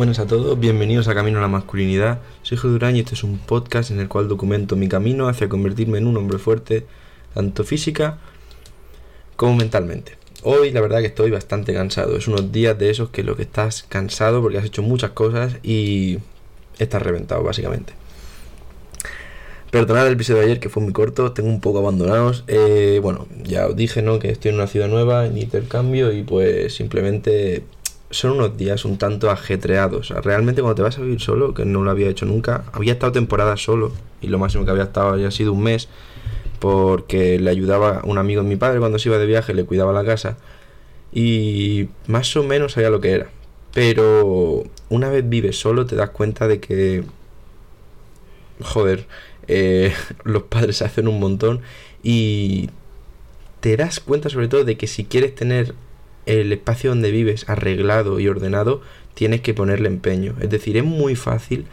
Buenas a todos, bienvenidos a Camino a la Masculinidad. Soy Jorge Durán y este es un podcast en el cual documento mi camino hacia convertirme en un hombre fuerte, tanto física como mentalmente. Hoy la verdad que estoy bastante cansado, es unos días de esos que lo que estás cansado porque has hecho muchas cosas y estás reventado básicamente. Perdonad el episodio de ayer que fue muy corto, tengo un poco abandonados. Eh, bueno, ya os dije, ¿no? Que estoy en una ciudad nueva, en intercambio y pues simplemente son unos días un tanto ajetreados. Realmente cuando te vas a vivir solo, que no lo había hecho nunca, había estado temporada solo y lo máximo que había estado había sido un mes porque le ayudaba un amigo de mi padre cuando se iba de viaje, le cuidaba la casa y más o menos sabía lo que era. Pero una vez vives solo te das cuenta de que, joder, eh, los padres hacen un montón y te das cuenta sobre todo de que si quieres tener el espacio donde vives arreglado y ordenado, tienes que ponerle empeño. Es decir, es muy fácil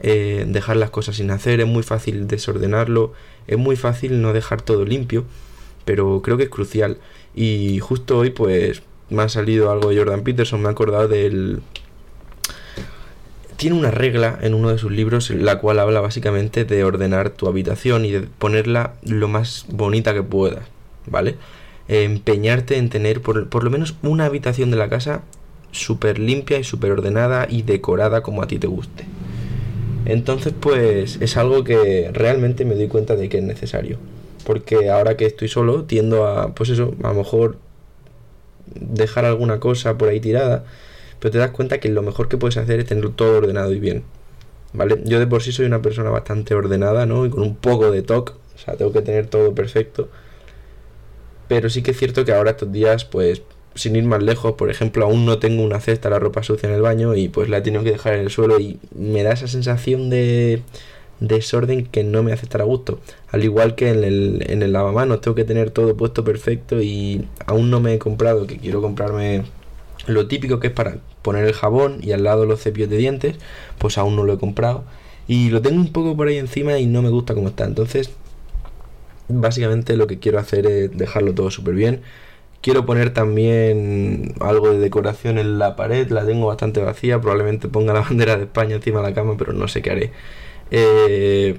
eh, dejar las cosas sin hacer, es muy fácil desordenarlo, es muy fácil no dejar todo limpio, pero creo que es crucial. Y justo hoy pues me ha salido algo de Jordan Peterson, me ha acordado del... Tiene una regla en uno de sus libros la cual habla básicamente de ordenar tu habitación y de ponerla lo más bonita que puedas, ¿vale? Empeñarte en tener por, por, lo menos una habitación de la casa súper limpia y súper ordenada y decorada como a ti te guste. Entonces pues es algo que realmente me doy cuenta de que es necesario. Porque ahora que estoy solo tiendo a, pues eso, a lo mejor dejar alguna cosa por ahí tirada, pero te das cuenta que lo mejor que puedes hacer es tenerlo todo ordenado y bien. ¿Vale? Yo de por sí soy una persona bastante ordenada, ¿no? Y con un poco de toque, o sea, tengo que tener todo perfecto. Pero sí que es cierto que ahora estos días, pues, sin ir más lejos, por ejemplo, aún no tengo una cesta la ropa sucia en el baño y pues la he tenido que dejar en el suelo y me da esa sensación de desorden que no me hace estar a gusto. Al igual que en el, en el lavamanos, tengo que tener todo puesto perfecto y aún no me he comprado, que quiero comprarme lo típico que es para poner el jabón y al lado los cepillos de dientes, pues aún no lo he comprado. Y lo tengo un poco por ahí encima y no me gusta como está. Entonces básicamente lo que quiero hacer es dejarlo todo súper bien. Quiero poner también algo de decoración en la pared, la tengo bastante vacía, probablemente ponga la bandera de España encima de la cama, pero no sé qué haré. Eh,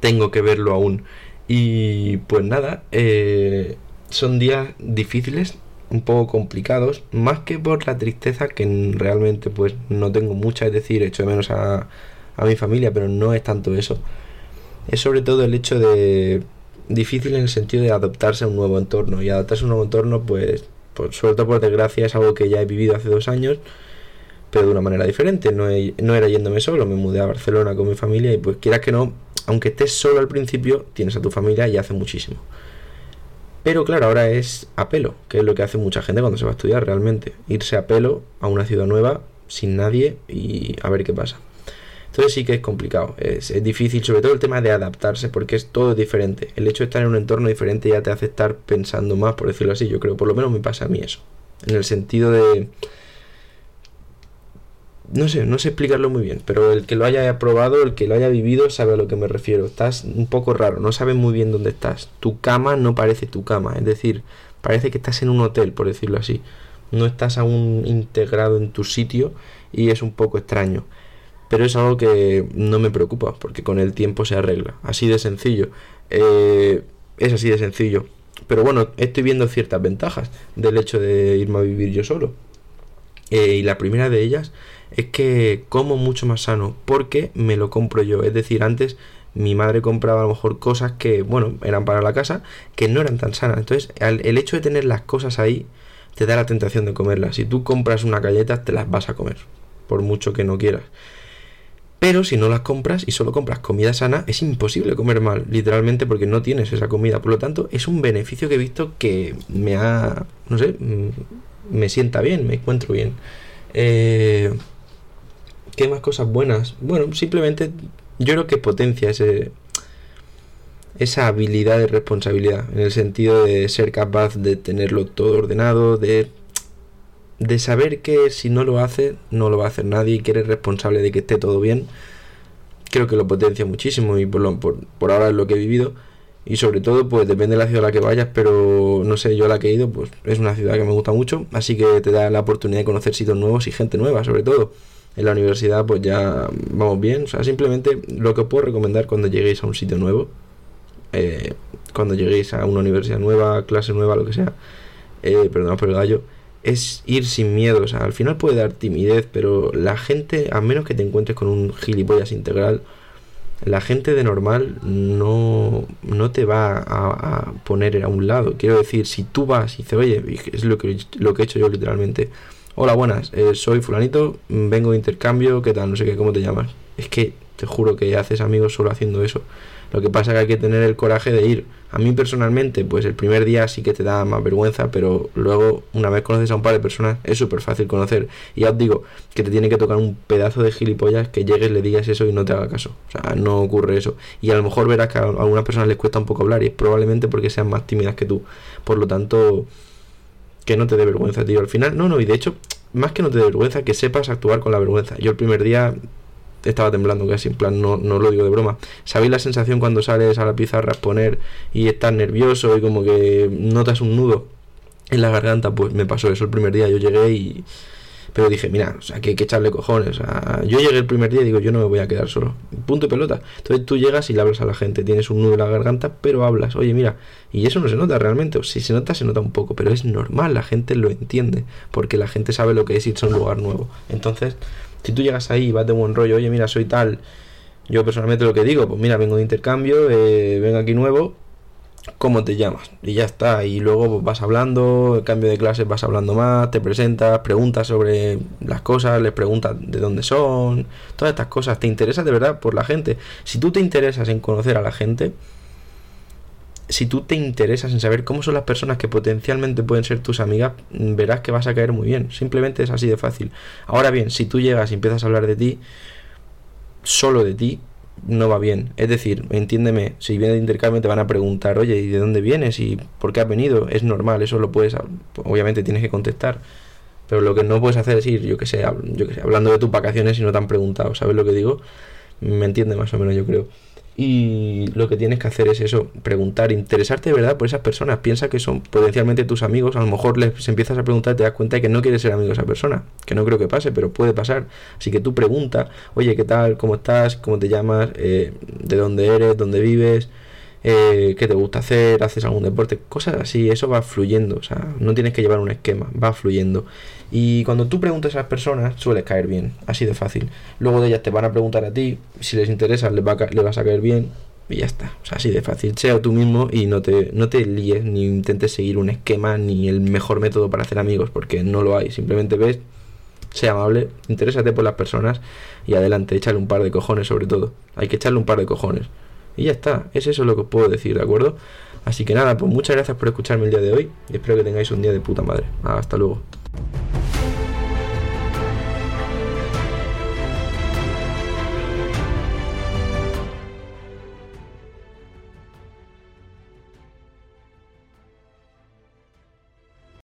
tengo que verlo aún. Y pues nada, eh, son días difíciles, un poco complicados, más que por la tristeza que realmente pues no tengo mucha, es decir, echo de menos a, a mi familia, pero no es tanto eso. Es sobre todo el hecho de difícil en el sentido de adaptarse a un nuevo entorno. Y adaptarse a un nuevo entorno, pues, pues sobre todo por desgracia, es algo que ya he vivido hace dos años, pero de una manera diferente. No, no era yéndome solo, me mudé a Barcelona con mi familia y pues quieras que no, aunque estés solo al principio, tienes a tu familia y hace muchísimo. Pero claro, ahora es a pelo, que es lo que hace mucha gente cuando se va a estudiar realmente. Irse a pelo a una ciudad nueva, sin nadie y a ver qué pasa. Entonces sí que es complicado, es, difícil, sobre todo el tema de adaptarse, porque es todo diferente. El hecho de estar en un entorno diferente ya te hace estar pensando más, por decirlo así, yo creo, por lo menos me pasa a mí eso. En el sentido de... No sé, no sé explicarlo muy bien, pero el que lo haya probado, el que lo haya vivido, sabe a lo que me refiero. Estás un poco raro, no sabes muy bien dónde estás. Tu cama no parece tu cama, es decir, parece que estás en un hotel, por decirlo así. No estás aún integrado en tu sitio y es un poco extraño pero es algo que no me preocupa porque con el tiempo se arregla. Así de sencillo. Eh, es así de sencillo. Pero bueno, estoy viendo ciertas ventajas del hecho de irme a vivir yo solo. Eh, y la primera de ellas es que como mucho más sano porque me lo compro yo. Es decir, antes mi madre compraba a lo mejor cosas que, bueno, eran para la casa, que no eran tan sanas. Entonces, el hecho de tener las cosas ahí te da la tentación de comerlas. Si tú compras una galleta, te las vas a comer, por mucho que no quieras. Pero si no las compras y solo compras comida sana, es imposible comer mal, literalmente porque no tienes esa comida. Por lo tanto, es un beneficio que he visto que me ha, no sé, mm, me sienta bien, me encuentro bien. Eh, ¿Qué más cosas buenas? Bueno, simplemente yo creo que potencia ese, esa habilidad de responsabilidad, en el sentido de ser capaz de tenerlo todo ordenado, de de saber que si no lo hace, no lo va a hacer nadie y que eres responsable de que esté todo bien, creo que lo potencia muchísimo y por, por, ahora es lo que he vivido. Y sobre todo, pues depende de la ciudad a la que vayas, pero no sé, yo a la que he ido, pues es una ciudad que me gusta mucho, así que te da la oportunidad de conocer sitios nuevos y gente nueva, sobre todo. en la universidad pues ya vamos bien. O sea, simplemente lo que os puedo recomendar cuando lleguéis a un sitio nuevo, eh, cuando lleguéis a una universidad nueva, clase nueva, lo que sea, eh, perdón por el gallo, es ir sin miedo. O sea, al final puede dar timidez, pero la gente, a menos que te encuentres con un gilipollas integral, la gente de normal no, no te va a, poner a un lado. Quiero decir, si tú vas y dices, oye, es lo que, lo que he hecho yo literalmente. Hola, buenas, eh, soy fulanito, vengo de intercambio, ¿qué tal? No sé qué, ¿cómo te llamas? Es que te juro que haces amigos solo haciendo eso. Lo que pasa es que hay que tener el coraje de ir. A mí personalmente, pues el primer día sí que te da más vergüenza, pero luego, una vez conoces a un par de personas, es súper fácil conocer. Y ya os digo que te tiene que tocar un pedazo de gilipollas que llegues, le digas eso y no te haga caso. O sea, no ocurre eso. Y a lo mejor verás que a algunas personas les cuesta un poco hablar y es probablemente porque sean más tímidas que tú. Por lo tanto, que no te dé vergüenza, tío. Al final, no, no, y de hecho, más que no te dé vergüenza, que sepas actuar con la vergüenza. Yo el primer día estaba temblando casi, en plan, no, no lo digo de broma. ¿Sabéis la sensación cuando sales a la pizarra a exponer y estás nervioso y como que notas un nudo en la garganta? Pues me pasó eso el primer día, yo llegué y... Pero dije, mira, o sea, que hay que echarle cojones. O sea, yo llegué el primer día y digo, yo no me voy a quedar solo. Punto y pelota. Entonces tú llegas y le hablas a la gente. Tienes un nudo en la garganta, pero hablas. Oye, mira. Y eso no se nota realmente. O si se nota, se nota un poco. Pero es normal, la gente lo entiende. Porque la gente sabe lo que es irse a un lugar nuevo. Entonces, si tú llegas ahí y vas de buen rollo, oye, mira, soy tal, yo personalmente lo que digo, pues mira, vengo de intercambio, eh, vengo aquí nuevo, ¿cómo te llamas? Y ya está, y luego pues, vas hablando, cambio de clases vas hablando más, te presentas, preguntas sobre las cosas, les preguntas de dónde son, todas estas cosas, te interesa de verdad por la gente. Si tú te interesas en conocer a la gente, si tú te interesas en saber cómo son las personas que potencialmente pueden ser tus amigas, verás que vas a caer muy bien. Simplemente es así de fácil. Ahora bien, si tú llegas y empiezas a hablar de ti, solo de ti, no va bien. Es decir, entiéndeme, si vienes de intercambio te van a preguntar, oye, ¿y de dónde vienes? ¿Y por qué has venido? Es normal, eso lo puedes, obviamente tienes que contestar. Pero lo que no puedes hacer es ir, yo que sé, yo que sé hablando de tus vacaciones y no te han preguntado, ¿sabes lo que digo? Me entiende más o menos, yo creo. Y lo que tienes que hacer es eso, preguntar, interesarte de verdad por esas personas. Piensa que son potencialmente tus amigos. A lo mejor les empiezas a preguntar y te das cuenta de que no quieres ser amigo de esa persona. Que no creo que pase, pero puede pasar. Así que tú pregunta, oye, ¿qué tal? ¿Cómo estás? ¿Cómo te llamas? Eh, ¿De dónde eres? ¿Dónde vives? Eh, qué te gusta hacer, haces algún deporte, cosas así, eso va fluyendo, o sea, no tienes que llevar un esquema, va fluyendo. Y cuando tú preguntas a esas personas, sueles caer bien, así de fácil. Luego de ellas te van a preguntar a ti, si les interesa, les, va vas a caer bien, y ya está. O sea, así de fácil. Sea tú mismo y no te, no te líes, ni intentes seguir un esquema, ni el mejor método para hacer amigos, porque no lo hay. Simplemente ves, sea amable, interésate por las personas y adelante, échale un par de cojones sobre todo. Hay que echarle un par de cojones. Y ya está, es eso lo que os puedo decir, ¿de acuerdo? Así que nada, pues muchas gracias por escucharme el día de hoy y espero que tengáis un día de puta madre. Hasta luego.